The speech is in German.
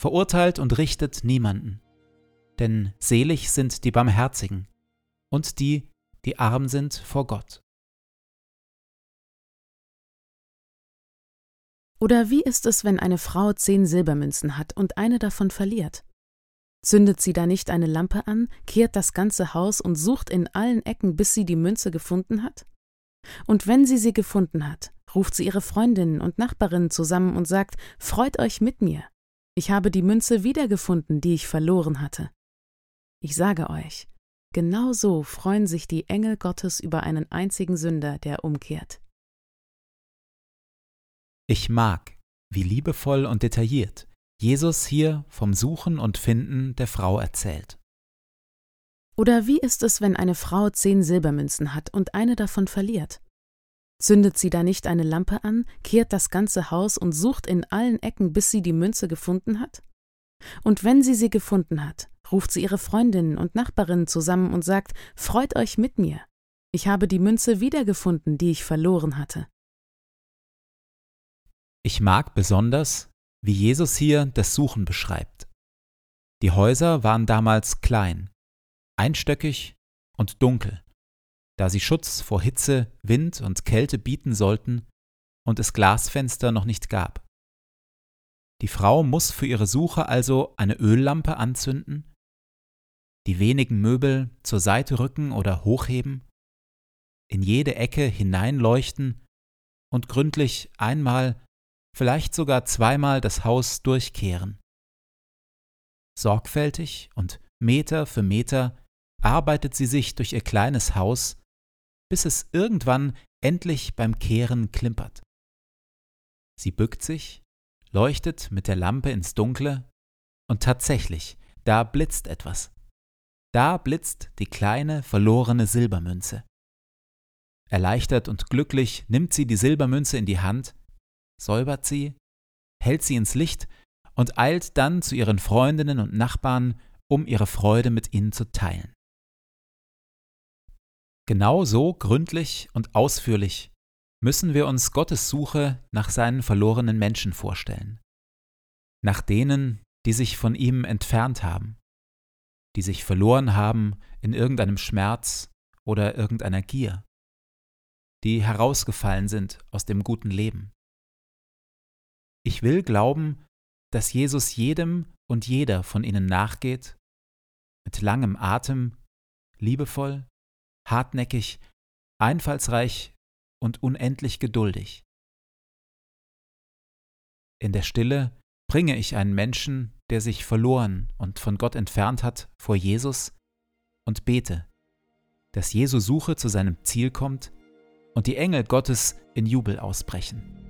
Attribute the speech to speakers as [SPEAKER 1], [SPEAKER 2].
[SPEAKER 1] verurteilt und richtet niemanden. Denn selig sind die Barmherzigen und die, die arm sind vor Gott.
[SPEAKER 2] Oder wie ist es, wenn eine Frau zehn Silbermünzen hat und eine davon verliert? Zündet sie da nicht eine Lampe an, kehrt das ganze Haus und sucht in allen Ecken, bis sie die Münze gefunden hat? Und wenn sie sie gefunden hat, ruft sie ihre Freundinnen und Nachbarinnen zusammen und sagt, Freut euch mit mir, ich habe die Münze wiedergefunden, die ich verloren hatte. Ich sage euch, genau so freuen sich die Engel Gottes über einen einzigen Sünder, der umkehrt.
[SPEAKER 1] Ich mag, wie liebevoll und detailliert Jesus hier vom Suchen und Finden der Frau erzählt.
[SPEAKER 2] Oder wie ist es, wenn eine Frau zehn Silbermünzen hat und eine davon verliert? Zündet sie da nicht eine Lampe an, kehrt das ganze Haus und sucht in allen Ecken, bis sie die Münze gefunden hat? Und wenn sie sie gefunden hat, ruft sie ihre Freundinnen und Nachbarinnen zusammen und sagt, Freut euch mit mir, ich habe die Münze wiedergefunden, die ich verloren hatte.
[SPEAKER 1] Ich mag besonders, wie Jesus hier das Suchen beschreibt. Die Häuser waren damals klein, einstöckig und dunkel da sie Schutz vor Hitze, Wind und Kälte bieten sollten und es Glasfenster noch nicht gab. Die Frau muss für ihre Suche also eine Öllampe anzünden, die wenigen Möbel zur Seite rücken oder hochheben, in jede Ecke hineinleuchten und gründlich einmal, vielleicht sogar zweimal das Haus durchkehren. Sorgfältig und Meter für Meter arbeitet sie sich durch ihr kleines Haus bis es irgendwann endlich beim Kehren klimpert. Sie bückt sich, leuchtet mit der Lampe ins Dunkle, und tatsächlich, da blitzt etwas. Da blitzt die kleine, verlorene Silbermünze. Erleichtert und glücklich nimmt sie die Silbermünze in die Hand, säubert sie, hält sie ins Licht und eilt dann zu ihren Freundinnen und Nachbarn, um ihre Freude mit ihnen zu teilen. Genau so gründlich und ausführlich müssen wir uns Gottes Suche nach seinen verlorenen Menschen vorstellen, nach denen, die sich von ihm entfernt haben, die sich verloren haben in irgendeinem Schmerz oder irgendeiner Gier, die herausgefallen sind aus dem guten Leben. Ich will glauben, dass Jesus jedem und jeder von ihnen nachgeht, mit langem Atem, liebevoll, hartnäckig, einfallsreich und unendlich geduldig. In der Stille bringe ich einen Menschen, der sich verloren und von Gott entfernt hat, vor Jesus und bete, dass Jesu Suche zu seinem Ziel kommt und die Engel Gottes in Jubel ausbrechen.